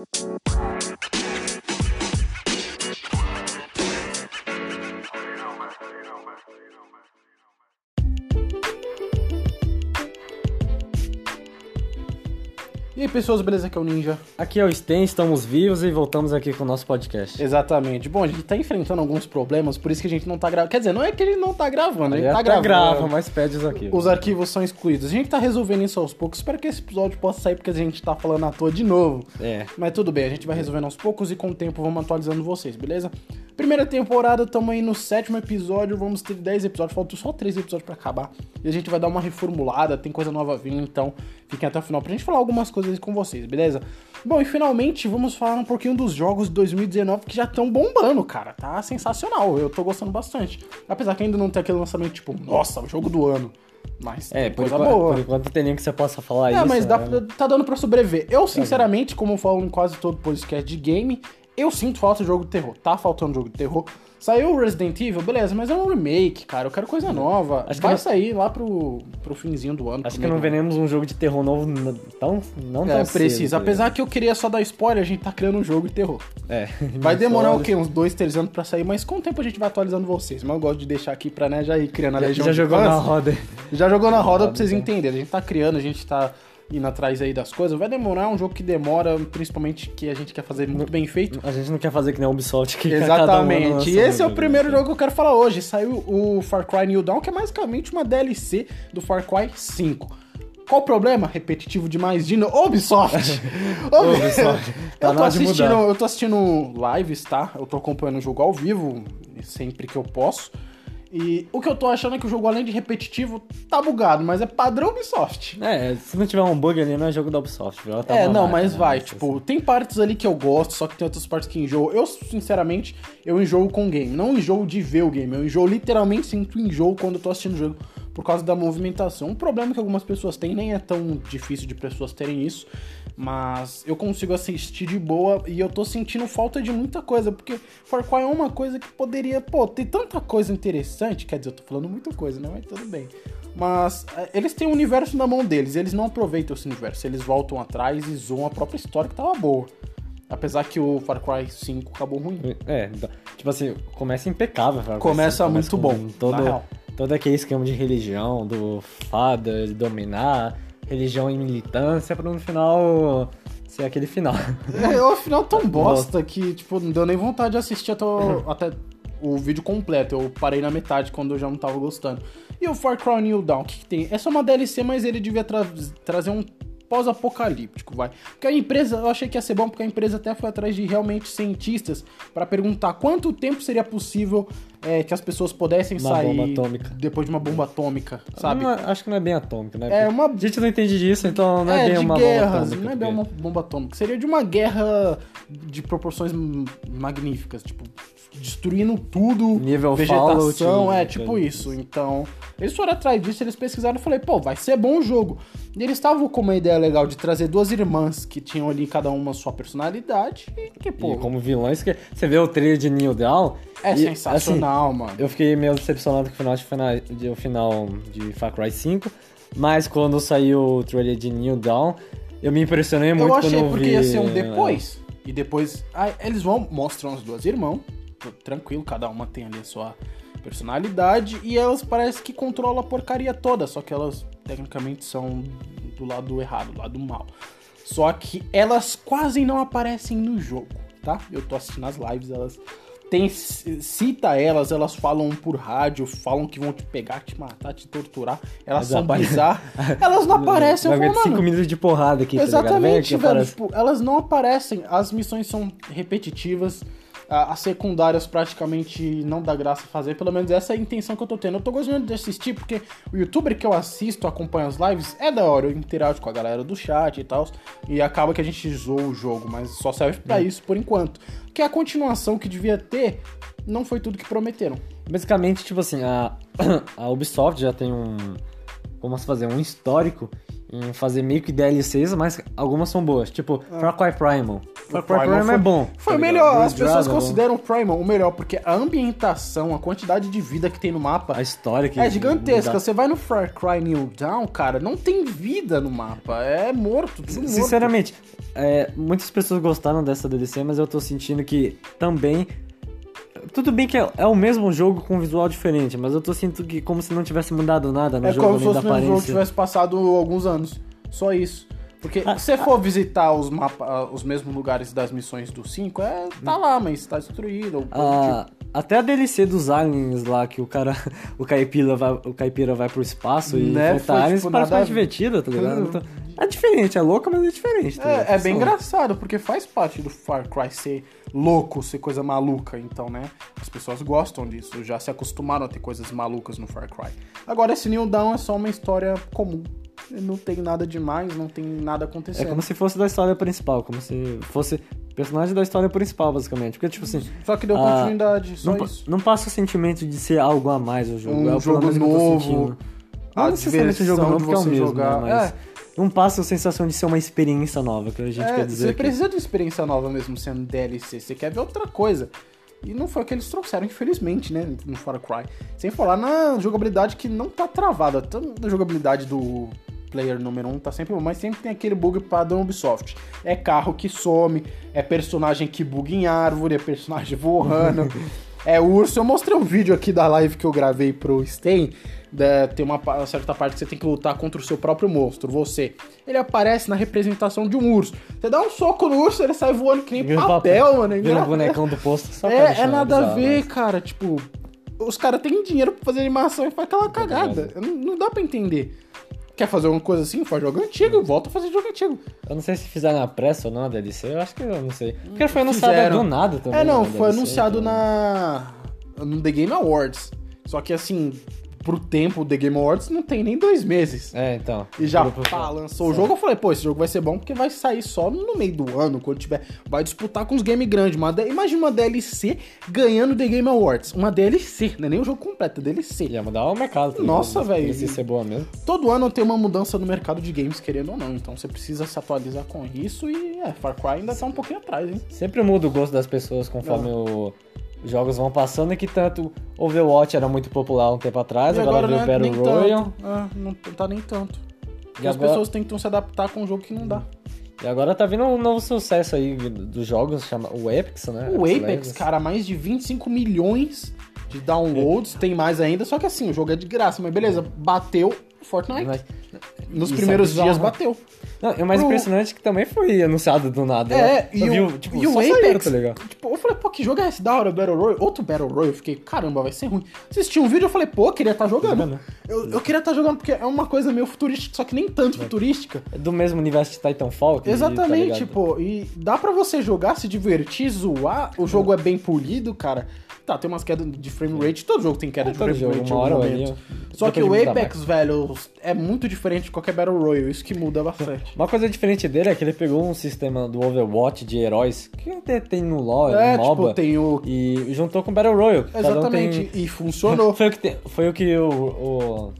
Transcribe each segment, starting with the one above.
E pessoas, beleza? Aqui é o Ninja. Aqui é o Sten, estamos vivos e voltamos aqui com o nosso podcast. Exatamente. Bom, a gente tá enfrentando alguns problemas, por isso que a gente não tá gravando. Quer dizer, não é que gente não tá gravando, Ele tá até gravando. grava, mas pede os arquivos. Os arquivos são excluídos. A gente tá resolvendo isso aos poucos. Espero que esse episódio possa sair porque a gente tá falando à toa de novo. É. Mas tudo bem, a gente vai resolvendo aos poucos e com o tempo vamos atualizando vocês, beleza? Primeira temporada, estamos aí no sétimo episódio, vamos ter 10 episódios, faltam só 3 episódios pra acabar. E a gente vai dar uma reformulada, tem coisa nova vindo, então fiquem até o final pra gente falar algumas coisas com vocês, beleza? Bom, e finalmente vamos falar um pouquinho dos jogos de 2019 que já estão bombando, cara. Tá sensacional, eu tô gostando bastante. Apesar que ainda não tem aquele lançamento tipo, nossa, o jogo do ano. Mas É, por coisa enquanto, boa. por enquanto não tem nem que você possa falar É, isso. mas dá, né? tá dando pra sobreviver. Eu, sinceramente, como eu falo em quase todo podcast de game, eu sinto falta de jogo de terror. Tá faltando jogo de terror. Saiu o Resident Evil, beleza, mas é um remake, cara. Eu quero coisa nova. Acho que Vai não- sair lá pro, pro finzinho do ano. Acho que não ano. veremos um jogo de terror novo tão, não tão É, cedo, precisa. tá Apesar que eu queria só dar spoiler, a gente tá criando um jogo de terror. É. Vai demorar o quê? Uns dois, três anos pra sair, mas com o tempo a gente vai atualizando vocês. Mas eu gosto de deixar aqui pra né, já ir criando a legião Já jogou fãs. na roda. Já jogou na roda pra vocês então. entenderem. A gente tá criando, a gente tá indo atrás aí das coisas. Vai demorar, é um jogo que demora, principalmente que a gente quer fazer muito bem feito. A gente não quer fazer que nem a Ubisoft que um Exatamente. lança E um esse é o primeiro jogo que eu quero falar hoje. Saiu o Far Cry New Dawn, que é basicamente uma DLC do Far Cry 5. Qual o problema? Repetitivo demais de novo. Ubisoft! Ubisoft. Tá eu, tô assistindo, eu tô assistindo lives, tá? Eu tô acompanhando o jogo ao vivo, sempre que eu posso. E o que eu tô achando é que o jogo, além de repetitivo, tá bugado, mas é padrão Ubisoft. É, se não tiver um bug ali, não é jogo da Ubisoft. viu? Tá É, não, marca, mas né? vai, tipo, tem partes ali que eu gosto, só que tem outras partes que enjoo. Eu, sinceramente, eu enjoo com o game. Não enjoo de ver o game, eu enjoo literalmente, sinto enjoo quando eu tô assistindo o jogo por causa da movimentação. Um problema que algumas pessoas têm, nem é tão difícil de pessoas terem isso, mas eu consigo assistir de boa e eu tô sentindo falta de muita coisa, porque Far Cry é uma coisa que poderia, pô, ter tanta coisa interessante, quer dizer, eu tô falando muita coisa, né, mas tudo bem. Mas é, eles têm o universo na mão deles, eles não aproveitam esse universo, eles voltam atrás e zoam a própria história que tava boa. Apesar que o Far Cry 5 acabou ruim. É, dá- tipo assim, começa impecável. Far Cry Começa 5, muito bom, Todo. Todo aquele esquema de religião, do fada, de dominar, religião e militância, pra no final ser aquele final. É, o final tão bosta que, tipo, não deu nem vontade de assistir até o, até o vídeo completo. Eu parei na metade quando eu já não tava gostando. E o Far Cry New Dawn, o que, que tem? É só uma DLC, mas ele devia tra- trazer um pós-apocalíptico, vai. Porque a empresa, eu achei que ia ser bom, porque a empresa até foi atrás de realmente cientistas pra perguntar quanto tempo seria possível é, que as pessoas pudessem Uma sair atômica. depois de uma bomba atômica, sabe? Não, acho que não é bem atômico, né? É uma- A gente não entende disso, então não é, é, bem uma guerras, bomba atômica. não é bem uma bomba atômica. Seria de uma guerra de proporções magníficas, tipo, destruindo tudo, Nível vegetação, Fallout, é, né, tipo isso. Então, eles foram atrás disso, eles pesquisaram e falei, pô, vai ser bom o jogo. E eles estavam com uma ideia legal de trazer duas irmãs que tinham ali cada uma sua personalidade e que, pô, E como vilões, que você vê o trailer de New Dawn. é e, sensacional, mano. assim, eu fiquei meio decepcionado com o final de, final, de, o final de Far Cry 5, mas quando saiu o trailer de New Dawn, eu me impressionei muito Eu achei quando eu porque vi... ia ser um depois. E depois. ah, eles vão, mostram as duas irmãs. Tranquilo, cada uma tem ali a sua personalidade. E elas parecem que controlam a porcaria toda. Só que elas, tecnicamente, são do lado errado, do lado mal. Só que elas quase não aparecem no jogo, tá? Eu tô assistindo as lives, elas. Tem, cita elas, elas falam por rádio, falam que vão te pegar, te matar, te torturar. Elas Mas são apare- bizarras. Elas não aparecem, eu falo, cinco minutos de porrada aqui, tá Exatamente, aqui, velho. Tipo, elas não aparecem. As missões são repetitivas. As secundárias praticamente não dá graça fazer. Pelo menos essa é a intenção que eu tô tendo. Eu tô gostando de assistir porque o youtuber que eu assisto, acompanho as lives, é da hora. Eu interajo com a galera do chat e tal. E acaba que a gente zoa o jogo, mas só serve Hum. pra isso por enquanto. Que a continuação que devia ter não foi tudo que prometeram. Basicamente, tipo assim, a, a Ubisoft já tem um. Como se fazer? Um histórico em fazer meio que DLCs, mas algumas são boas. Tipo, Ah. Far Cry Primal. Far Cry Primal é bom. Foi tá melhor. As pessoas Dragon é consideram o Primal o melhor, porque a ambientação, a quantidade de vida que tem no mapa A história que... é gigantesca. Você vai no Far Cry New Dawn, cara, não tem vida no mapa. É morto, tudo morto. Sinceramente, é, muitas pessoas gostaram dessa DLC, mas eu tô sentindo que também. Tudo bem que é, é o mesmo jogo com visual diferente, mas eu tô sentindo que como se não tivesse mudado nada no É jogo como se fosse o jogo tivesse passado alguns anos. Só isso. Porque Ah, se você for visitar os mapas, os mesmos lugares das missões do 5, é, tá lá, mas tá destruído. ou Ah, até a DLC dos aliens lá, que o cara, o caipira vai, o caipira vai pro espaço e Né, enfrenta foi, aliens, tipo, parece nada mais divertida, tá ligado? Hum. Então, é diferente, é louca, mas é diferente. tá? É, é bem engraçado, porque faz parte do Far Cry ser louco, ser coisa maluca. Então, né? As pessoas gostam disso, já se acostumaram a ter coisas malucas no Far Cry. Agora, esse New Dawn é só uma história comum. Não tem nada demais, não tem nada É acontecendo. como se fosse da história principal, como se fosse personagem da história principal, basicamente. Porque, tipo assim, Só que deu Ah, continuidade, só não, isso. não passa o sentimento de ser algo a mais o jogo. Um é jogo o que eu tô novo, sentindo. a Não necessariamente um jogo novo, porque é o mesmo, jogar. né, mas É. não passa a sensação de ser uma experiência nova, que a gente É, quer dizer você precisa de experiência nova mesmo sendo DLC. Você quer ver outra coisa. E não foi o que eles trouxeram, infelizmente, né? No Far Cry. Sem falar na jogabilidade que não tá travada. Tanto na jogabilidade do player número 1 um tá sempre bom, mas sempre tem aquele bug padrão Ubisoft. É carro que some, é personagem que buga em árvore, é personagem voando, é urso. Eu mostrei um vídeo aqui da live que eu gravei pro Steam. da- tem uma, pa- certa parte que você tem que lutar contra o seu próprio monstro, você. Ele aparece na representação de um urso. Você dá um soco no urso, ele sai voando que nem Vira um papel, mano. é Vira um bonecão do posto só é, é nada a bizarro, ver, mas- cara. Tipo, os caras têm dinheiro pra fazer animação e faz aquela Tá cagada. Não, não dá pra entender. Quer fazer uma coisa assim? Faz jogo antigo, volta a fazer jogo antigo. Eu não sei se fizeram na pressa ou não a DLC, eu acho que eu não sei. Porque foi anunciado Fizeram. do nada também. É, não, né, foi DLC, anunciado então- na. no The Game Awards. Só que assim, pro tempo The Game Awards não tem nem dois meses. É, então. E já pá, lançou o jogo, eu falei, pô, esse jogo vai ser bom porque vai sair só no meio do ano, quando tiver. Vai disputar com os game grandes. Uma Imagina uma DLC ganhando The Game Awards. Uma DLC, não é nem o jogo completo, é DLC. Ia mudar o mercado. tá Nossa, ligado? velho. Se ser boa mesmo. Todo ano tem uma mudança no mercado de games, querendo ou não. Então você precisa se atualizar com isso e é, Far Cry ainda tá um pouquinho atrás, hein? Sempre muda o gosto das pessoas conforme o- os jogos vão passando, e que tanto Overwatch era muito popular um tempo atrás, E agora, veio não o é Battle Royale. É, não tá nem tanto. Porque E as agora- pessoas tentam se adaptar com um jogo que não dá. E agora tá vindo um novo sucesso aí dos jogos, chama o Apex, né? O Apex, Legends. cara, mais de 25 milhões de downloads, tem mais ainda, só que assim, o jogo é de graça, mas beleza, bateu Fortnite. Mas- Nos isso é primeiros bizarro, dias né? bateu. Não, e o mais Pro- impressionante é que também foi anunciado do nada. É, Eu e vi, o, tipo, e o saiu, Apex, tá ligado? tipo, eu falei, pô, que jogo é esse da hora, Battle Royale? Outro Battle Royale, eu fiquei, caramba, vai ser ruim. Assisti um vídeo, eu falei, pô, eu queria estar jogando. Jogando. Eu, eu queria estar jogando porque é uma coisa meio futurística, só que nem tanto futurística. É do mesmo universo de Titanfall. que- Exatamente, tá pô. E dá pra você jogar, se divertir, zoar. O jogo é bem polido, cara. Tá, tem umas quedas de frame rate. Todo jogo tem queda É, de frame jogo, rate uma hora momento. Só que o Apex, velho, é muito diferente de qualquer Battle Royale. Isso que muda bastante. Uma coisa diferente dele é que ele pegou um sistema do Overwatch de heróis que até tem no LoL, É, no MOBA, tipo, tem o. e juntou com Battle Royale. Cada um Exatamente. tem- E funcionou. Foi o que, tem- foi o, que o, o,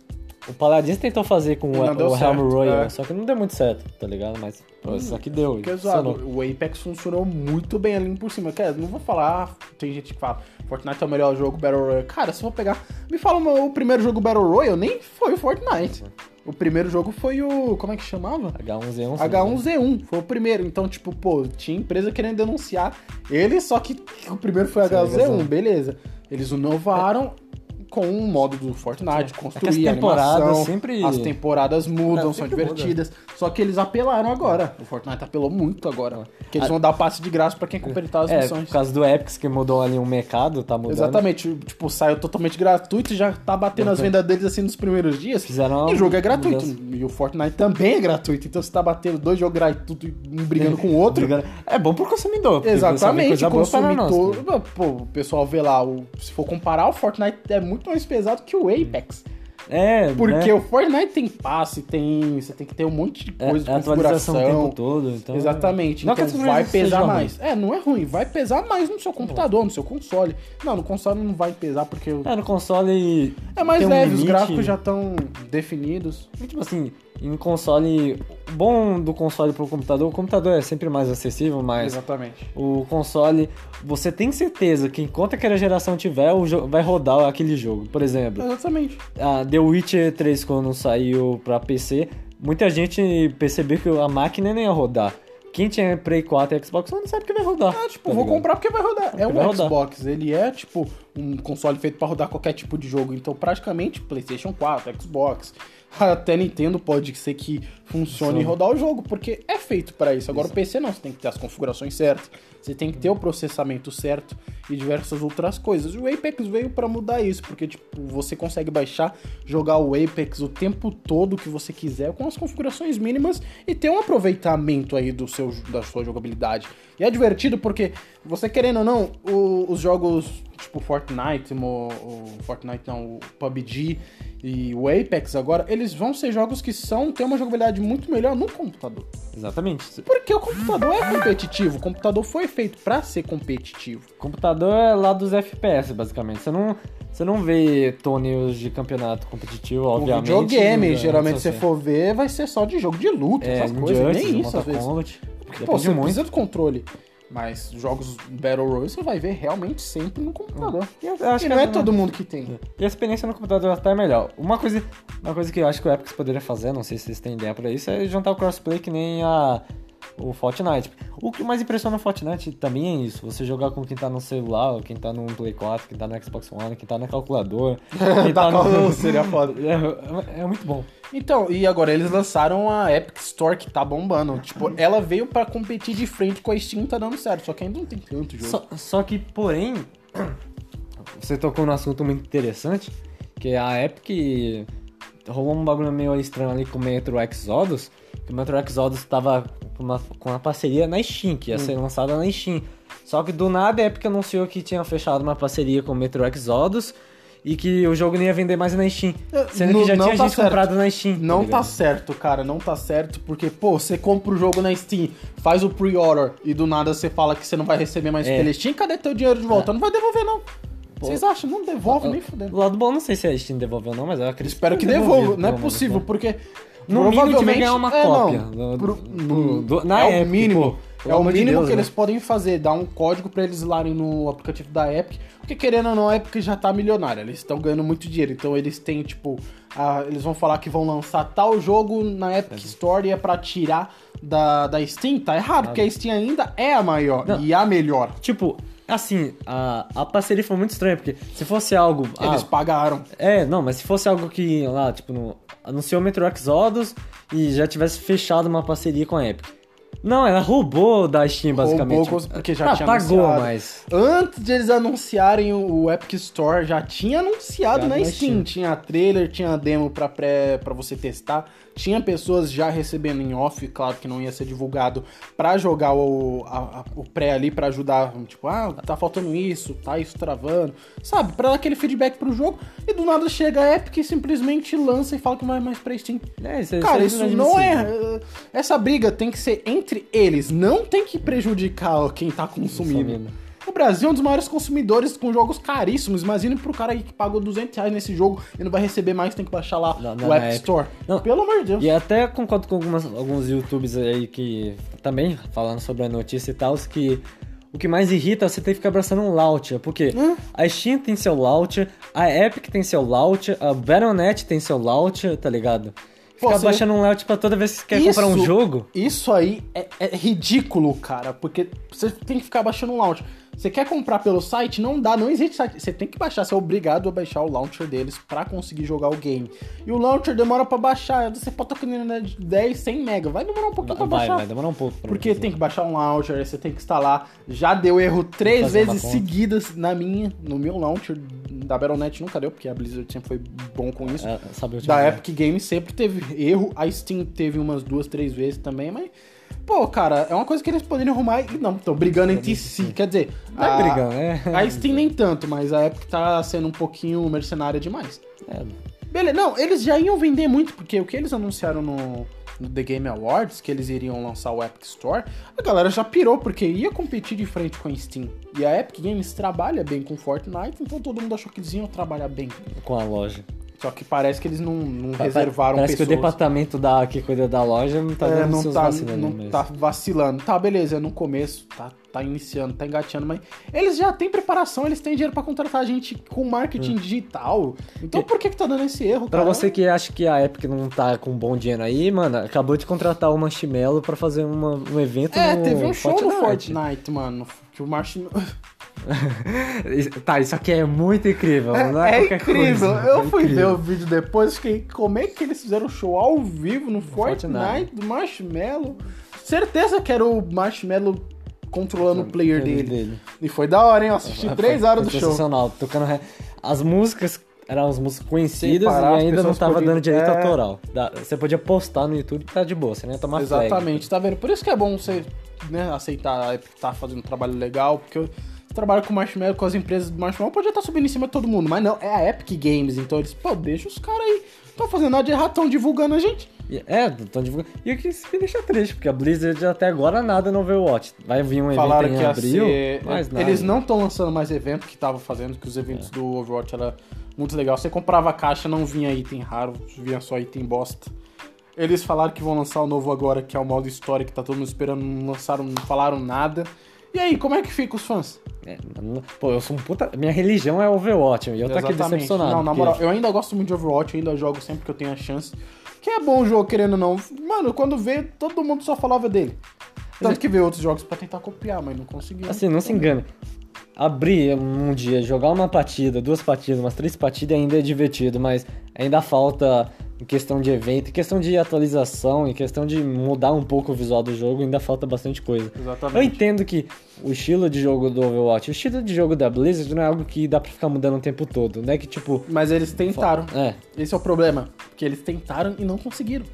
o Paladins tentou fazer com o, não deu o Helm Royal, é. só que não deu muito certo, tá ligado? Mas pô, isso aqui deu. Que funcionou. O Apex funcionou muito bem ali por cima. Quer, não vou falar. Tem gente que fala, Fortnite é o melhor jogo Battle Royale. Cara, se eu vou pegar. Me fala o o primeiro jogo Battle Royale, nem foi o Fortnite. O primeiro jogo foi o. Como é que chamava? H1Z1. H1Z1 foi o primeiro. Então, tipo, pô, tinha empresa querendo denunciar ele, só que o primeiro foi H1Z1, beleza. Eles inovaram com o modo do Fortnite, construir É as temporadas animação, sempre- As temporadas mudam, É, são divertidas. Só que eles apelaram agora. O Fortnite apelou muito agora. Que eles Ah. vão dar passe de graça pra quem completar as É, missões. por causa do Epics que mudou ali um mercado, tá mudando. Exatamente, tipo, saiu totalmente gratuito e já tá batendo as vendas deles assim nos primeiros dias. Fizeram E o jogo é gratuito. mudança. E o Fortnite também é gratuito. Então você tá batendo dois jogos gratuitos e um brigando com o outro. É bom pro consumidor. Exatamente, para consumidor. cara. Pô, o pessoal vê lá, o- se for comparar, o Fortnite é muito mais pesado que o Apex. É, Porque né? o Fortnite tem passe, tem. Você tem que ter um monte de É, coisa de é atualização o tempo configuração. todo. Então... Exatamente. Não então vai pesar mais. É, não é ruim. Vai pesar mais no seu computador, no seu console. Não, no console não vai pesar porque. É, no console. É mais tem um leve, os gráficos já estão definidos. E, Tipo assim, em console. O bom do console pro computador, o computador é sempre mais acessível, mas Exatamente. o console, você tem certeza que enquanto aquela geração tiver, o vai rodar aquele jogo. Por exemplo, Exatamente. a The Witcher 3 quando saiu pra PC, muita gente percebeu que a máquina nem ia rodar. Quem tinha Play 4 e Xbox não sabe que vai rodar. Ah, tipo, tá vou ligado? comprar porque vai rodar. É um vai rodar. Xbox, ele é tipo um console feito pra rodar qualquer tipo de jogo. Então, praticamente, PlayStation 4, Xbox, até Nintendo pode ser que funcione e rodar o jogo, porque é feito pra isso. Agora, o PC não, você tem que ter as configurações certas, você tem que ter o processamento certo e diversas outras coisas. O Apex veio pra mudar isso, porque tipo, você consegue baixar, jogar o Apex o tempo todo que você quiser com as configurações mínimas e ter um aproveitamento aí do seu, da sua jogabilidade. E é divertido porque você querendo ou não, o- os jogos tipo Fortnite, o, o Fortnite não, o PUBG e o Apex agora, eles vão ser jogos que são ter uma jogabilidade muito melhor no computador. Exatamente. Porque o computador é competitivo, o computador foi feito pra ser competitivo. computador é lá dos FPS, basicamente. Você não, você não vê torneios de campeonato competitivo, O obviamente. videogame, né, geralmente se você for ver, vai ser só de jogo de luta, é, essas coisas, nem isso às vezes. Kombat. Pô, Depende você muito. precisa do controle. Mas jogos Battle Royale você vai ver realmente sempre no computador. E acho E que não é é- todo mundo que tem. E a experiência no computador até é melhor. Uma coisa, uma coisa que eu acho que o Epic poderia fazer, não sei se vocês têm ideia pra isso, é juntar o crossplay que nem a, o Fortnite. O que mais impressiona no Fortnite também é isso. Você jogar com quem tá no celular, quem tá no Play 4, quem tá no Xbox One, quem tá na calculadora. Quem Da tá no... seria foda. É, é muito bom. Então, e agora eles lançaram a Epic Store que tá bombando. Tipo, ela veio pra competir de frente com a Steam, tá dando certo. Só que ainda não tem tanto jogo. Só, só que, porém, você tocou num assunto muito interessante, que a Epic rolou um bagulho meio estranho ali com o Metro Exodus, que o Metro Exodus tava com uma, com uma parceria na Steam, que ia ser lançada na Steam. Só que do nada a Epic anunciou que tinha fechado uma parceria com o Metro Exodus e que o jogo não ia vender mais na Steam. Sendo Não- que já tinha tá gente certo. comprado na Steam. Não tá ligado? certo, cara, não tá certo, porque, pô, você compra o jogo na Steam, faz o pre-order e do nada você fala que você não vai receber mais É. pela Steam, cadê teu dinheiro de volta? Não vai devolver, não. Vocês acham? Não devolve nem Do fudendo. lado bom, não sei se a Steam devolveu ou não, mas eu acredito Espero que devolvido, devolva. Não é possível, porque. No mínimo provavelmente- ganhar uma é, cópia. não, do- pro- do- do- na é Epic, mínimo. pô, pelo é o amor de mínimo Deus, que né? eles podem fazer, dar um código pra eles lá no aplicativo da Epic. Porque querendo ou não, a Epic já tá milionária. Eles estão ganhando muito dinheiro. Então eles têm, tipo. a- eles vão falar que vão lançar tal jogo na Epic Store e é pra tirar da, da Steam. Tá errado, porque a Steam ainda é a maior Não. e a melhor. Tipo, assim, a, a parceria foi muito estranha, porque se fosse algo. ah, Eles pagaram. é, não, mas se fosse algo que lá, tipo, no, anunciou Metro Exodus e já tivesse fechado uma parceria com a Epic. Não, ela roubou da Steam, basicamente. Roubou, porque já Tá, tinha pagou, anunciado. mas. Antes de eles anunciarem o Epic Store, já tinha anunciado Já na. Steam. Tinha trailer, tinha demo pra, pré, pra você testar. Tinha pessoas já recebendo em off, claro que não ia ser divulgado, pra jogar o, a- a- o pré ali, pra ajudar. Tipo, ah, tá faltando isso, tá isso travando. Sabe? Pra dar aquele feedback pro jogo. E do nada chega a Epic e simplesmente lança e fala que não vai mais pra Steam. É, isso, Cara, isso isso é não é. eh, Essa briga tem que ser entre eles, não tem que prejudicar quem tá consumindo. Consumindo. O Brasil é um dos maiores consumidores com jogos caríssimos. Imagina pro cara aí que pagou 200 reais nesse jogo e não vai receber mais, tem que baixar lá Na- o na App. Store. Não. Pelo amor de Deus. E até concordo com algumas, alguns youtubers aí que também falando sobre a notícia e tal, que o que mais irrita é você ter que ficar abraçando um launcher, porque Hã? a Steam tem seu launcher, a Epic tem seu launcher, a Battle.net tem seu launcher, tá ligado? Pô, Ficar você- baixando um launcher pra toda vez que você quer Isso- comprar um jogo. Isso aí é, é ridículo, cara, porque você tem que ficar baixando um launcher. Você quer comprar pelo site? Não dá, não existe site. Você tem que baixar, você é obrigado a baixar o launcher deles pra conseguir jogar o game. E o launcher demora pra baixar. Você pode estar com 10, 100 mega. Vai demorar um pouquinho pra Vai, baixar. vai demorar um pouco. pra Porque fazer. tem que baixar um launcher, você tem que instalar. Já deu erro três vezes seguidas na minha, no meu launcher. Da Battle.net nunca deu, porque a Blizzard sempre foi bom com isso. É, da Epic Games sempre teve erro. A Steam teve umas duas, três vezes também, mas. Pô, cara, é uma coisa que eles poderiam arrumar e não, estão brigando entre si. Quer dizer, Não é brigando, é. A Steam nem tanto, mas a Epic tá sendo um pouquinho mercenária demais. É, Beleza, não, eles já iam vender muito, porque o que eles anunciaram no, no The Game Awards, que eles iriam lançar o Epic Store, a galera já pirou, porque ia competir de frente com a Steam. E a Epic Games trabalha bem com Fortnite, então todo mundo achou que eles iam trabalhar bem. com a loja. Só que parece que eles não, não Pa- reservaram Parece que o pessoas. departamento da, que cuida da loja não tá É, dando não seus tá, vacilos ali não mesmo. tá vacilando. Tá, beleza, é no começo, tá, tá iniciando, tá engateando, mas eles já têm preparação, eles têm dinheiro pra contratar gente com marketing digital. Então por que que tá dando esse erro, Hum. Pra cara? você que acha que a Epic não tá com bom dinheiro aí, mano, acabou de contratar o Marshmello pra fazer uma- um evento É, no teve um show no Fortnite. Fortnite, mano, que o Marshmallow... Tá, isso aqui é muito incrível, não é, É, é qualquer incrível. coisa. Eu É fui ver incrível. o vídeo depois, fiquei, como é que eles fizeram show ao vivo no Fortnite, Fortnite. do Marshmallow? Certeza que era o Marshmallow controlando o player dele. E foi da hora, hein? Eu assisti Foi- três horas do show. Sensacional, tocando as músicas eram as músicas conhecidas parar, e ainda não tava podiam- dando direito é. autoral. Você podia postar no YouTube e tá de boa, você nem ia tomar flag. Exatamente, tá vendo? Por isso que é bom você né, aceitar a Epic tá fazendo um trabalho legal, porque eu trabalho com Marshmallow, com as empresas do Marshmallow, podia estar subindo em cima de todo mundo, mas não, é a Epic Games, então eles, pô, deixa os caras aí, não tô fazendo nada de errado, tão divulgando a gente. É, estão divulgando. E o que me deixa triste, porque a Blizzard até agora nada no Overwatch. Vai vir um Falaram evento que em ia abril, ser. mas nada. Eles não estão lançando mais evento que tava fazendo, que os eventos É. do Overwatch era muito legal. Você comprava a caixa, não vinha item raro, vinha só item bosta. Eles falaram que vão lançar o novo agora, que é o modo história, que tá todo mundo esperando, não lançaram, não falaram nada. E aí, como é que fica os fãs? É, pô, eu sou um puta. Minha religião é Overwatch, e eu tô aqui decepcionado. Não, na porque- moral, eu ainda gosto muito de Overwatch, eu ainda jogo sempre que eu tenho a chance. Que é bom o jogo, querendo ou não. Mano, quando vê, todo mundo só falava dele. Tanto que vê outros jogos pra tentar copiar, mas não conseguiu. Assim, não se engane. Abrir um dia, jogar uma partida, duas partidas, umas três partidas ainda é divertido, mas ainda falta em questão de evento, em questão de atualização, em questão de mudar um pouco o visual do jogo, ainda falta bastante coisa. Eu Exatamente. entendo que o estilo de jogo do Overwatch, o estilo de jogo da Blizzard não é algo que dá pra ficar mudando o tempo todo, não é que tipo. Mas eles tentaram. É, Esse é o problema. Porque eles tentaram e não conseguiram.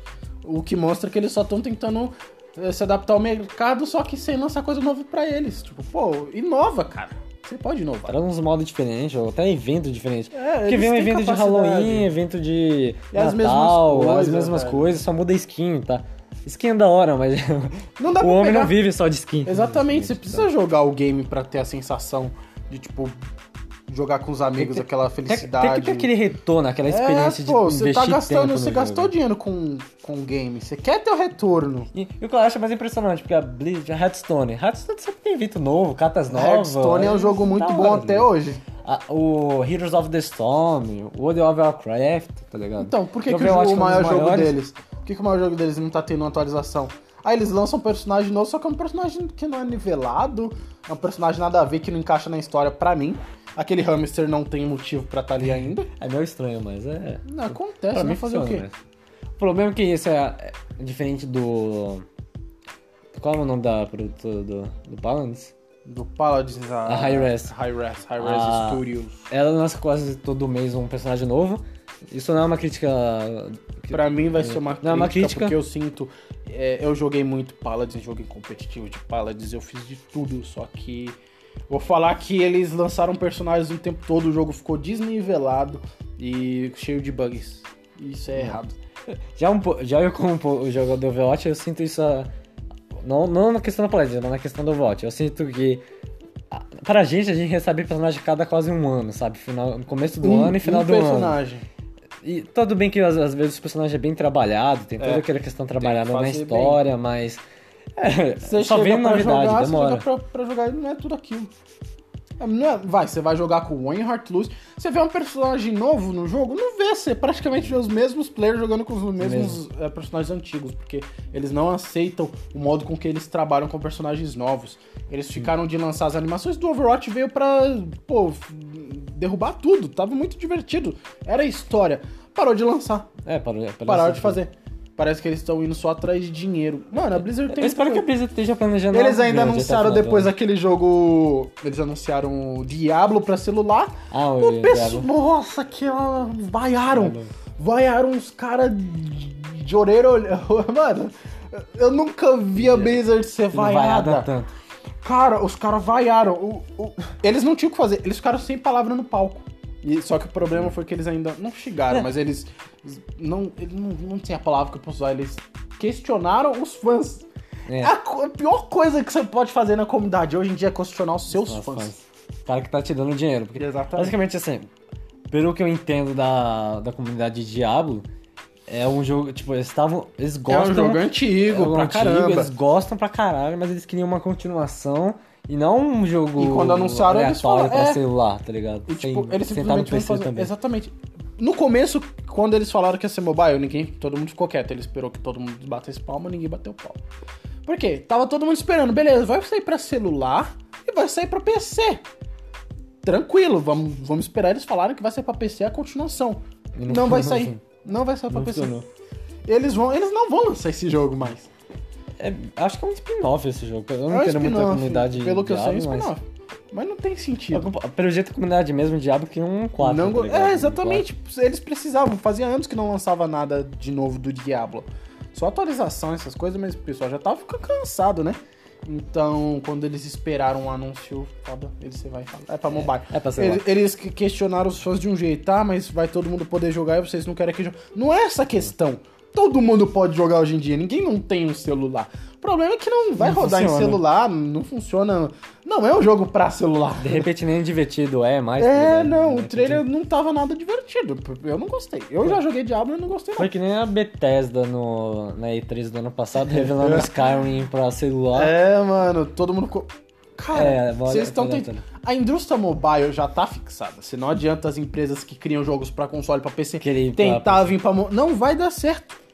O que mostra que eles só estão tentando eh, se adaptar ao mercado, só que sem lançar coisa nova pra eles. Tipo, pô, inova, cara. Você pode inovar. para uns modos diferentes, ou até evento diferente. É, Porque vem um evento de. Halloween, evento de E as mesmas Natal, as coisas, mesmas velho. coisas, só muda skin, tá? Skin é da hora, mas Não dá o homem pegar- não vive só de skin. Exatamente, você precisa jogar o game pra ter a sensação de, tipo, jogar com os amigos, aquela felicidade. tem que ter aquele retorno, aquela experiência é, pô, de você tá gastando, você gastou jogo. dinheiro com, com o game, você quer ter o retorno. E, e o que eu acho mais impressionante, porque a Blizzard, a Hearthstone, Hearthstone sempre tem evento novo, cartas novas. Hearthstone é um jogo muito da bom até né? hoje. A- o Heroes of the Storm, o World of Warcraft, tá ligado? Então, por que, Eu que o, jogo- o maior jogo maiores. deles? Por que, que o maior jogo deles não tá tendo uma atualização? Aí eles lançam um personagem novo, só que é um personagem que não é nivelado, é um personagem nada a ver, que não encaixa na história pra mim. Aquele hamster não tem motivo pra estar ali ainda. É meio estranho, mas é... Não, acontece, Pra mim fazer o quê? mas- O problema é que isso é, é diferente do... Qual é o nome da produtora do, do Balance? Do Paladins a, A Hi-Res. Hi-Res, Hi-Res Ah. Studios. Ela lança quase todo mês um personagem novo. Isso não é uma crítica... Pra mim vai ser uma crítica, Não, é uma crítica. porque eu sinto... é, eu joguei muito Paladins, joguei competitivo de Paladins, eu fiz de tudo, só que... Vou falar que eles lançaram personagens o tempo todo, o jogo ficou desnivelado e cheio de bugs. Isso é errado. Já, um, já eu como po- jogador do Overwatch, eu sinto isso... a- Não, não na questão da Paladins, mas na questão do Overwatch. Eu sinto que... a- Pra gente, a gente recebe personagem cada quase um ano, sabe? Final, no começo do ano e final um do ano. personagem. E tudo bem que às, às vezes o personagem é bem trabalhado, tem toda É. aquela questão trabalhada na fazer história, mas. É, Você só vem pra novidade, jogar, demora. você pra, pra jogar não é tudo aquilo. É, não é- vai, você vai jogar com o Wayne Luz. Você vê um personagem novo no jogo, não vê, você praticamente vê os mesmos players jogando com os mesmos é, personagens antigos, porque eles não aceitam o modo com que eles trabalham com personagens novos. Eles ficaram de lançar as animações do Overwatch veio pra, pô, derrubar tudo. Tava muito divertido. Era história. Parou de lançar. É, parou, parou Pararam de fazer. Parece que eles estão indo só atrás de dinheiro. Mano, a Blizzard tem Eu espero que a Blizzard esteja planejando eles ainda grande anunciaram do depois ano. aquele jogo. Eles anunciaram o Diablo pra celular. Ah, o O pessoal. Nossa, que ela- vaiaram. Vaiaram uns caras de orelha. olha- Mano, eu nunca vi a Blizzard ser Vaiada vaiada. tanto. Cara, os caras vaiaram. O- o- Eles não tinham o que fazer. Eles ficaram sem palavra no palco. E, só que o problema foi que eles ainda não chegaram, É. mas eles não, eles não, não tem a palavra que eu posso usar. Eles questionaram os fãs. É. A, a pior coisa que você pode fazer na comunidade hoje em dia é questionar os seus Nossa, fãs. fãs. O cara que tá te dando dinheiro. Porque Exatamente. basicamente assim, pelo que eu entendo da, da comunidade de Diablo, é um jogo, tipo, eles estavam. Eles É gostam. um jogo antigo, é um pra antigo, caramba. Eles gostam pra caralho, mas eles queriam uma continuação e não um jogo E quando anunciaram, eles falaram- pra é. celular, tá ligado? E, Sem- tipo, eles sem no simplesmente PC fazer. também. Exatamente. No começo, quando eles falaram que ia ser mobile, ninguém, todo mundo ficou quieto. Ele esperou que todo mundo batesse palma, ninguém bateu palma. Por quê? Tava todo mundo esperando. Beleza, vai sair pra celular e vai sair pra PC. Tranquilo, vamos, vamos esperar eles falarem que vai sair pra PC a continuação. Não, não- vai sair. Não vai sair pra Não PC. funcionou. Eles, vão, eles não vão lançar esse jogo mais. É, acho que é um spin-off esse jogo. Eu É não um entendo muito a spin-off, comunidade Pelo que eu sei, é um Diablo, mas- spin-off. Mas não tem sentido. Pelo jeito, a comunidade mesmo, Diablo, queria um 4. Não tá é, Um exatamente. Eles precisavam. Fazia anos que não lançava nada de novo do Diablo. Só atualização, essas coisas, mas o pessoal já tava ficando cansado, né? Então, quando eles esperaram um anúncio, foda, eles você vai falar. É pra mobile. é pra celular. Eles, eles que- questionaram os fãs de um jeito, tá? Mas vai todo mundo poder jogar e vocês não querem que jogue. Não é essa a questão. Todo mundo pode jogar hoje em dia, ninguém não tem um celular. O problema é que não vai Não rodar em funciona. celular, não funciona. Não é um jogo pra celular. De repente nem divertido é mais. É, não, Não o trailer não tava nada divertido. Eu não gostei. Eu já joguei Diablo e não gostei não. Foi que nem a Bethesda no, na E3 do ano passado, revelando Skyrim pra celular. É, mano, todo mundo ficou. Cara, É, vocês estão tentando. A indústria mobile já tá fixada. Se não adianta as empresas que criam jogos pra console, pra PC, ir pra tentar vir pra. Não vai dar certo.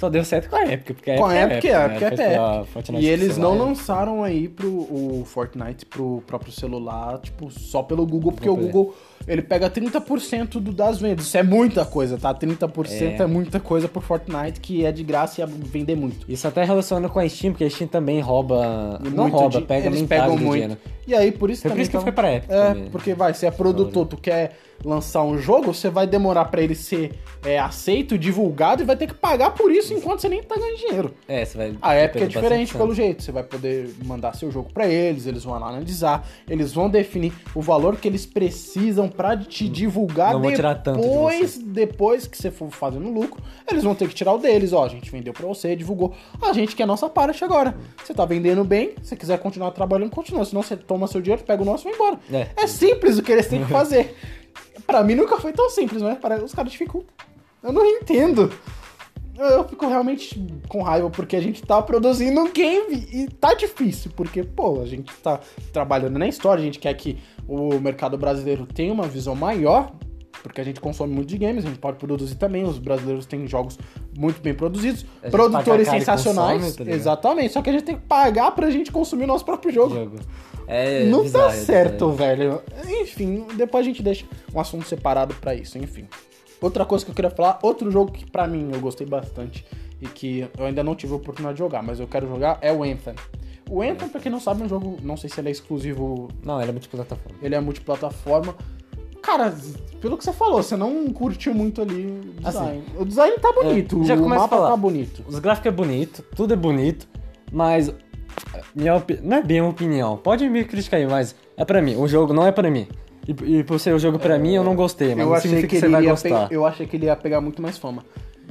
Só deu certo com a Epic, porque a Com a Epic Epic, é, né? porque é Depois pra Epic. Fortnite E eles celular, não é. lançaram aí pro o Fortnite pro próprio celular, tipo, só pelo Google, porque o. Google ele pega 30% do, das vendas. Isso é muita coisa, tá? 30% é. É. muita coisa pro Fortnite, que é de graça e ia vender muito. Isso até relaciona com a Steam, porque a Steam também rouba. Não Muito rouba, de- pega eles pegam muito. dinheiro. E aí, por isso Foi por também isso que tava- foi pra Epic É, também. porque vai, se é produtor, tu quer lançar um jogo, você vai demorar pra ele ser é, aceito, divulgado e vai ter que pagar por isso enquanto você nem tá ganhando dinheiro. É, você vai. A Epic é diferente pelo jeito. Você vai poder mandar seu jogo pra eles, eles vão analisar, eles vão definir o valor que eles precisam pra te divulgar Não vou tirar tanto de depois, depois que você for fazendo lucro, eles vão ter que tirar o deles, ó, a gente vendeu pra você, divulgou. A gente quer a nossa parte agora. Você tá vendendo bem, se quiser continuar trabalhando, continua. Senão você toma seu dinheiro, pega o nosso e vai embora. É. É simples o que eles têm que fazer. pra mim nunca foi tão simples, né? Para os caras ficam. Eu não entendo. Eu- Eu fico realmente com raiva porque a gente tá produzindo um game e tá difícil, porque, pô, a gente tá trabalhando na história, a gente quer que o mercado brasileiro tenha uma visão maior, porque a gente consome muito de games, a gente pode produzir também, os brasileiros têm jogos muito bem produzidos, produtores sensacionais, consome, tá exatamente, só que a gente tem que pagar pra gente consumir o nosso próprio jogo. Jogo. É Não bizarro, tá é certo, velho. Enfim, depois a gente deixa um assunto separado pra isso, enfim. Outra coisa que eu queria falar, outro jogo que pra mim eu gostei bastante e que eu ainda não tive a oportunidade de jogar, mas eu quero jogar é o Anthem. O Anthem, pra quem não sabe, é um jogo, não sei se ele é exclusivo, Não, ele é multiplataforma. ele é multiplataforma. Cara, pelo que você falou, você não curtiu muito ali o design. o design tá bonito, Assim, já o mapa falar. tá bonito. Os gráficos é bonito, tudo é bonito, mas minha opi- não é bem uma opinião. Pode me criticar aí, mas é pra mim. O jogo não é pra mim. E, e por ser o jogo pra mim, eu não gostei, mas eu não significa que que, você ele vai gostar. pe- eu achei que ele ia pegar muito mais fama.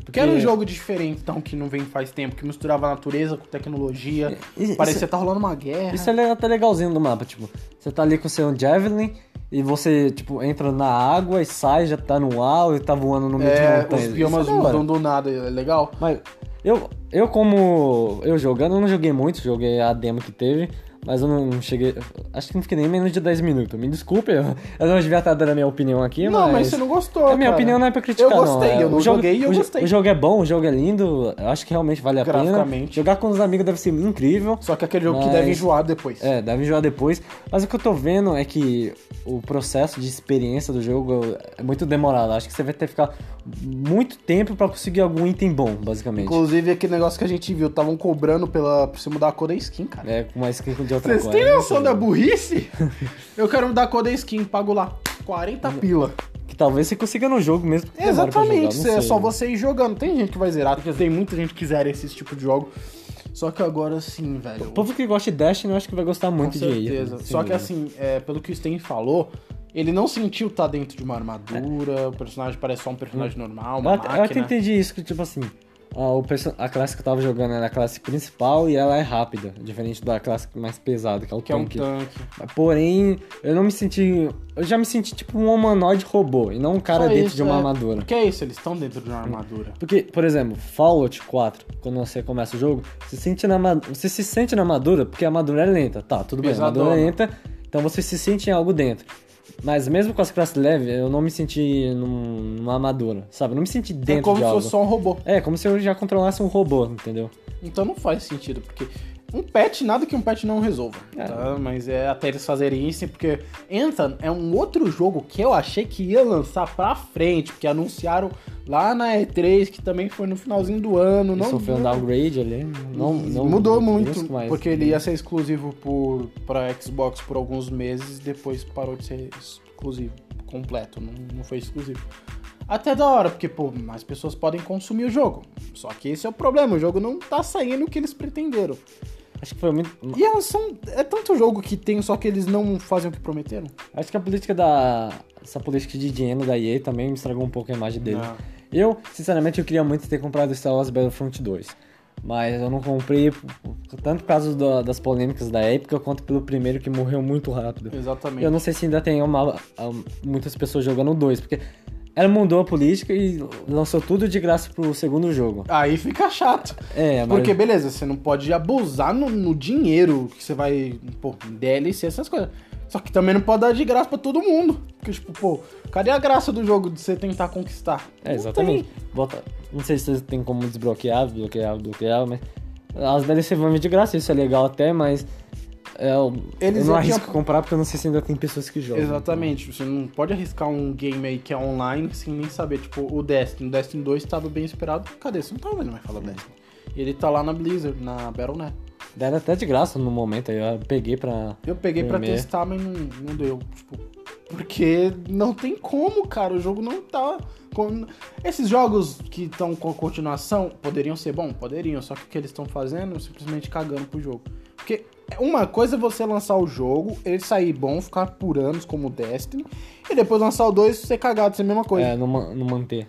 Porque era um jogo diferente, então, que não vem faz tempo, que misturava natureza com tecnologia. E- parecia isso- que tá rolando uma guerra. Isso é até legalzinho do mapa, tipo, você tá ali com o seu Javelin e você, tipo, entra na água e sai, já tá no ar e tá voando no meio de é, montanha. os Isso biomas é mudam do nada, é legal. Mas eu, eu como eu jogando, eu não joguei muito, joguei a demo que teve, mas eu não cheguei, acho que não fiquei nem menos de 10 minutos. Me desculpe, eu, eu não devia estar dando a minha opinião aqui, não, mas mas... você não gostou, A minha cara. opinião não é pra criticar, Eu gostei, não. eu não o joguei e eu o gostei. O jogo é bom, o jogo é lindo, eu acho que realmente vale a pena. Jogar com os amigos deve ser incrível. Só que aquele jogo que Mas- deve enjoar depois. É, deve enjoar depois. Mas o que eu tô vendo é que o processo de experiência do jogo é muito demorado. Acho que você vai ter que ficar muito tempo pra conseguir algum item bom, basicamente. Inclusive, aquele negócio que a gente viu, estavam cobrando pela, pra você mudar a cor da skin, cara. É, com uma skin de outra Vocês coisa. têm noção da burrice? eu quero mudar a cor da skin, pago lá 40 pila. Que talvez você consiga no jogo mesmo. Exatamente, jogar, é sei. só você ir jogando. Tem gente que vai zerar, porque tem muita gente que zera esse tipo de jogo. Só que agora sim, velho. O povo que gosta de Destiny, eu acho que vai gostar muito de certeza. sem Só que assim, é, pelo que o Sten falou, ele não sentiu estar dentro de uma armadura, o personagem parece só um personagem normal, uma Eu até- eu máquina. até entendi isso, que tipo assim, a, a classe que eu tava jogando era a classe principal e ela é rápida, diferente da classe mais pesada, que é o Que é um tanque. tanque. Porém, eu não me senti. Eu já me senti tipo um humanoide robô e não um cara Só dentro isso, de uma é. armadura. Que é isso, eles estão dentro de uma armadura. Porque, por exemplo, Fallout 4, quando você começa o jogo, você, sente na, você se sente na armadura porque a armadura é lenta. Tá, tudo bem, a armadura é Pesadona. lenta, então você se sente em algo dentro. Mas mesmo com as classes leves, eu não me senti num- numa armadura, sabe? Eu não me senti É dentro como de se algo. fosse só um robô. É, como se eu já controlasse um robô, entendeu? Então não faz sentido, porque um patch, nada que um patch não resolva. É. tá? Mas é até eles fazerem isso, porque Anthem é um outro jogo que eu achei que ia lançar pra frente, porque anunciaram lá na E3, que também foi no finalzinho do ano. Ele Não, sofreu um downgrade ali. Não, não mudou muito, mas- porque ele ia ser exclusivo por, pra Xbox por alguns meses, depois parou de ser exclusivo, completo, não, não foi exclusivo. Até da hora, porque, pô, mais pessoas podem consumir o jogo. Só que esse é o problema, o jogo não tá saindo o que eles pretenderam. Acho que foi muito. E elas são. É tanto jogo que tem, só que eles não fazem o que prometeram. Acho que a política da. Essa política de dinheiro da EA também me estragou um pouco a imagem dele. Não. Eu, sinceramente, eu queria muito ter comprado Star Wars Battlefront 2. Mas eu não comprei tanto por causa da- das polêmicas da época quanto pelo primeiro que morreu muito rápido. Exatamente. Eu não sei se ainda tem uma- muitas pessoas jogando 2, porque ela mudou a política e lançou tudo de graça pro segundo jogo. Aí fica chato. É, mas. Porque, beleza, você não pode abusar no, no dinheiro que você vai. Pô, DLC, essas coisas. Só que também não pode dar de graça pra todo mundo. Porque, tipo, pô, cadê a graça do jogo de você tentar conquistar? É, Não exatamente. tem. Bota, não sei se você tem como desbloquear, bloquear, bloquear, mas. As DLC vão vir de graça, isso é legal até, mas. É, eu, Eles eu não tinham- arrisco comprar porque eu não sei se ainda tem pessoas que jogam. Exatamente, você não pode arriscar um game aí que é online sem nem saber. Tipo, o Destiny. O Destiny 2 tava bem esperado. Cadê? Você não tava vendo mais falar Destiny. Ele tá lá na Blizzard, na Battle.net. Deram até de graça no momento, aí eu peguei pra. Eu peguei pra testar, mas não, não deu. Tipo, porque não tem como, cara. O jogo não tá. com- Esses jogos que estão com continuação poderiam ser bom? Poderiam. Só que o que eles estão fazendo é simplesmente cagando pro jogo. Porque uma coisa é você lançar o jogo, ele sair bom, ficar por anos como o Destiny, e depois lançar o 2 ser cagado, ser a mesma coisa. É, não, não manter.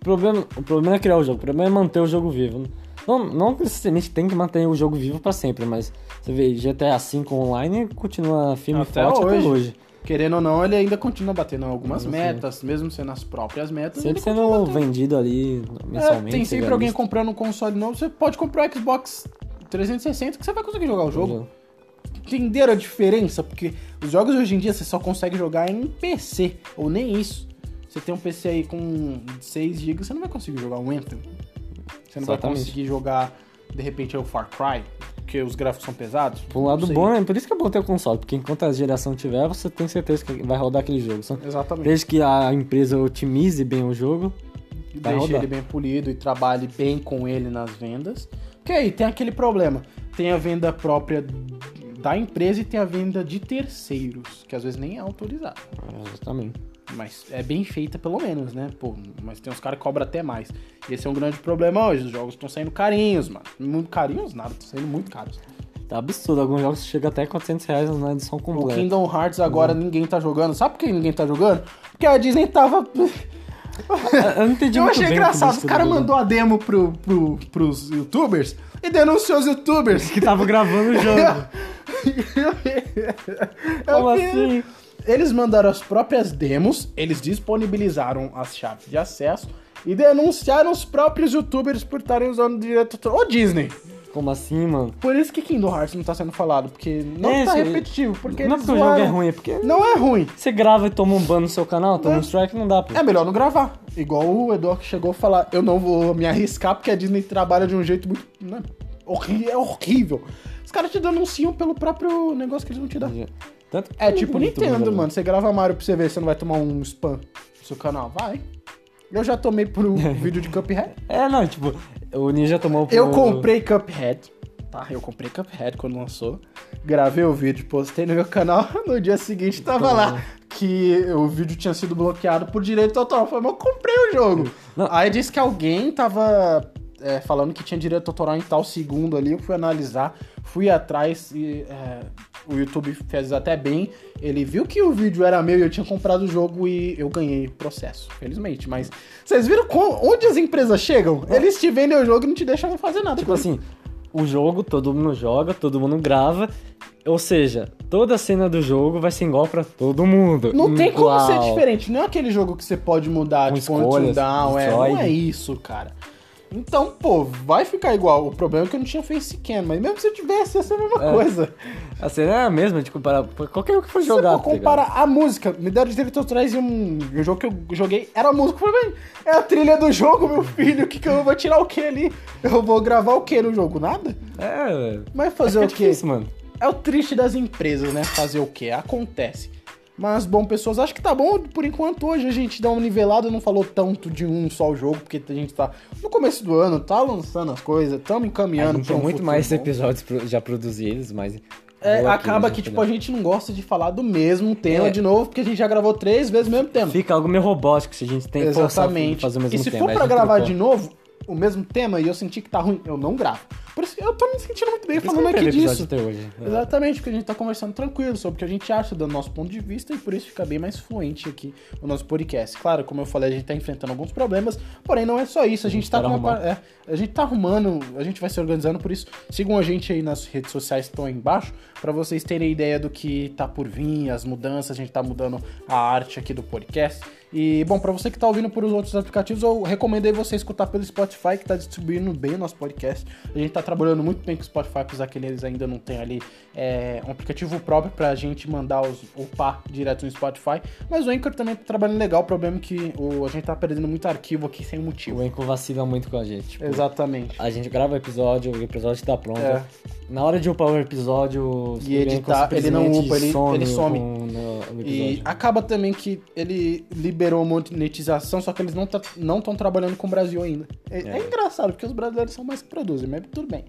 O problema, o problema é criar o jogo, o problema é manter o jogo vivo. Não, não necessariamente tem que manter o jogo vivo pra sempre, mas você vê GTA V online continua firme e Até forte hoje. até hoje. Querendo ou não, ele ainda continua batendo algumas metas, mesmo sendo as próprias metas. Sempre sendo batendo. vendido ali É, mensalmente. tem você sempre alguém comprando um console novo. Você pode comprar o Xbox 360 que você vai conseguir jogar o jogo. Entenderam a diferença? Porque os jogos hoje em dia você só consegue jogar em PC, ou nem isso. Você tem um PC aí com 6 GB, você não vai conseguir jogar um Anthem. Você não vai Exatamente. conseguir jogar, de repente, o Far Cry, porque os gráficos são pesados. Por um lado bom, é por isso que é bom ter o console, porque enquanto a geração tiver, você tem certeza que vai rodar aquele jogo. Exatamente. Desde que a empresa otimize bem o jogo, vai Deixe ele bem polido e trabalhe bem com ele nas vendas. Porque aí tem aquele problema. Tem a venda própria da empresa e tem a venda de terceiros, que às vezes nem é autorizado. Exatamente. Mas é bem feita pelo menos, né? Pô, mas tem uns caras que cobram até mais. E esse é um grande problema hoje. Os jogos estão saindo carinhos, mano. Muito carinhos nada, estão saindo muito caros. Tá absurdo, alguns jogos chegam até 400 reais na edição O completa. Kingdom Hearts agora ninguém tá jogando. Sabe por que ninguém tá jogando? Porque a Disney tava. Eu não entendi Eu achei engraçado. Os caras mandou. a demo pro, pro, pros youtubers e denunciou os youtubers. Que tava gravando o jogo. Como assim? Eles mandaram as próprias demos, eles disponibilizaram as chaves de acesso e denunciaram os próprios youtubers por estarem usando direito autoral. Ô Disney! Como assim, mano? Por isso que Kingdom Hearts não tá sendo falado, porque não É, tá repetitivo, porque não é porque o jogo é ruim, é porque Não é ruim. você grava e toma um ban no seu canal, toma É. um strike, não dá, pô. É melhor não gravar. Igual o Eduardo que chegou a falar, eu não vou me arriscar porque a Disney trabalha de um jeito muito. Né, é horrível. Os caras te denunciam pelo próprio negócio que eles vão te dar. Tanto que É tipo Nintendo, mano. Você grava Mario pra você ver se você não vai tomar um spam no seu canal. Vai. Eu já tomei pro vídeo de Cuphead. É, não, tipo, o Ninja tomou pro... Eu comprei Cuphead. Tá, eu comprei Cuphead quando lançou. Gravei o vídeo, postei no meu canal. No dia seguinte tava lá que o vídeo tinha sido bloqueado por direito autoral. Eu falei, mas eu comprei o jogo. Não. Aí disse que alguém tava é, falando que tinha direito autoral em tal segundo ali. Eu fui analisar, fui atrás e. é, o YouTube fez até bem. Ele viu que o vídeo era meu e eu tinha comprado o jogo e eu ganhei processo, felizmente. Mas vocês viram onde as empresas chegam? Eles te vendem o jogo e não te deixam fazer nada. Tipo assim, o jogo todo mundo joga, todo mundo grava. Ou seja, toda cena do jogo vai ser igual pra todo mundo. Não tem como ser diferente. Não é aquele jogo que você pode mudar, Com tipo, escolhas, down, é. Não é isso, cara. Então, pô, vai ficar igual. O problema é que eu não tinha facecam, mas mesmo se eu tivesse, ia ser a mesma É. coisa. A cena é a mesma de comparar qualquer um que for Se jogar. você tá for ligado? comparar a música, me deram direitos autorais e um, um jogo que eu joguei era a música. Eu falei, "Bem, é a trilha do jogo, meu filho. O que, que eu vou tirar o que ali? Eu vou gravar o que no jogo? Nada? É, Mas fazer é o quê? difícil, mano. É o triste das empresas, né? Fazer o quê? Acontece. Mas, bom, pessoas, acho que tá bom por enquanto. Hoje a gente dá uma nivelada, não falou tanto de um só jogo, porque a gente tá no começo do ano, tá lançando as coisas, estamos A encaminhando gente pra tem um muito mais bom. episódios já produzidos, mas. É, acaba que, tipo, a gente não gosta de falar do mesmo tema É. de novo, porque a gente já gravou três vezes o mesmo tema. Fica algo meio robótico se a gente tem que fazer o mesmo e se tema. for pra gravar trocou. de novo o mesmo tema e eu sentir que tá ruim, eu não gravo. Por isso eu tô me sentindo muito bem falando aqui disso. até hoje. É. Exatamente, porque a gente tá conversando tranquilo sobre o que a gente acha do nosso ponto de vista e por isso fica bem mais fluente aqui o nosso podcast. Claro, como eu falei, a gente tá enfrentando alguns problemas, porém não é só isso, a gente tá uma, é, a gente tá arrumando, a gente vai se organizando, por isso sigam a gente aí nas redes sociais que estão aí embaixo, pra vocês terem ideia do que tá por vir, as mudanças, a gente tá mudando a arte aqui do podcast. E, bom, pra você que tá ouvindo por os outros aplicativos, eu recomendo aí você escutar pelo Spotify, que tá distribuindo bem o nosso podcast. A gente tá trabalhando muito bem com o Spotify, apesar que eles ainda não tem ali é, um aplicativo próprio pra gente mandar os upar direto no Spotify. Mas o Anchor também tá trabalhando legal, o problema é que o, a gente tá perdendo muito arquivo aqui sem motivo. O Enco vacila muito com a gente. Tipo, Exatamente. A gente grava o episódio, o episódio tá pronto. É. Na hora de upar o episódio, E editar, ele não upa, ele- ele some. com no- o E acaba também que ele liberou a monetização, só que eles não estão não tão trabalhando com o Brasil ainda. É, é É. engraçado, porque os brasileiros são mais que produzem, mas tudo bem.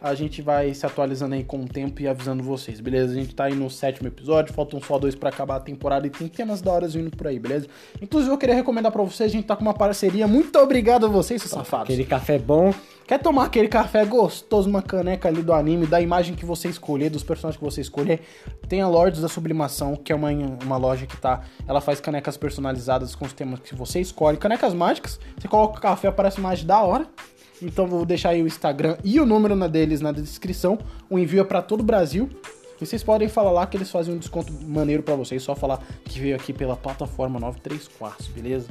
A gente vai se atualizando aí com o tempo e avisando vocês, beleza? A gente tá aí no sétimo episódio, faltam só dois pra acabar a temporada e tem temas da hora vindo por aí, beleza? Inclusive eu queria recomendar pra vocês, a gente tá com uma parceria. Muito obrigado a vocês, seus safados. Aquele café bom. Quer tomar aquele café gostoso, uma caneca ali do anime, da imagem que você escolher, dos personagens que você escolher? Tem a Lords da Sublimação, que é uma, uma loja que tá. Ela faz canecas personalizadas com os temas que você escolhe. Canecas mágicas, você coloca o café, aparece mais da hora. Então vou deixar aí o Instagram e o número deles na descrição. O envio é pra todo o Brasil. E vocês podem falar lá que eles fazem um desconto maneiro pra vocês. Só falar que veio aqui pela plataforma 934, beleza?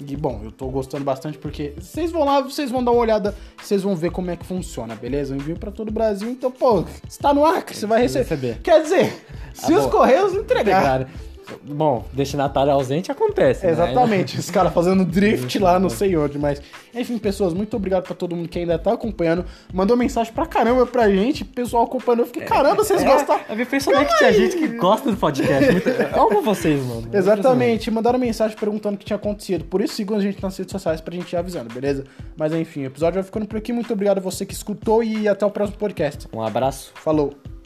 E bom, eu tô gostando bastante porque vocês vão lá, vocês vão dar uma olhada, vocês vão ver como é que funciona, beleza? Eu envio pra todo o Brasil, então, pô, está no ar, que você vai receber. Quer dizer, se Ah, os. Correios entregar. Pegaram. Bom, destinatário ausente acontece. né? Exatamente, os caras fazendo drift lá, não sei onde, mas. Enfim, pessoas, muito obrigado pra todo mundo que ainda tá acompanhando. Mandou mensagem pra caramba pra gente, pessoal acompanhando. Eu fiquei, caramba, vocês gostam. É, eu pensando que tinha gente que gosta do podcast. Muito... Calma vocês, mano. Exatamente, mandaram mensagem perguntando o que tinha acontecido. Por isso, sigam a gente nas redes sociais pra gente ir avisando, beleza? Mas enfim, o episódio vai ficando por aqui. Muito obrigado a você que escutou e até o próximo podcast. Um abraço. Falou!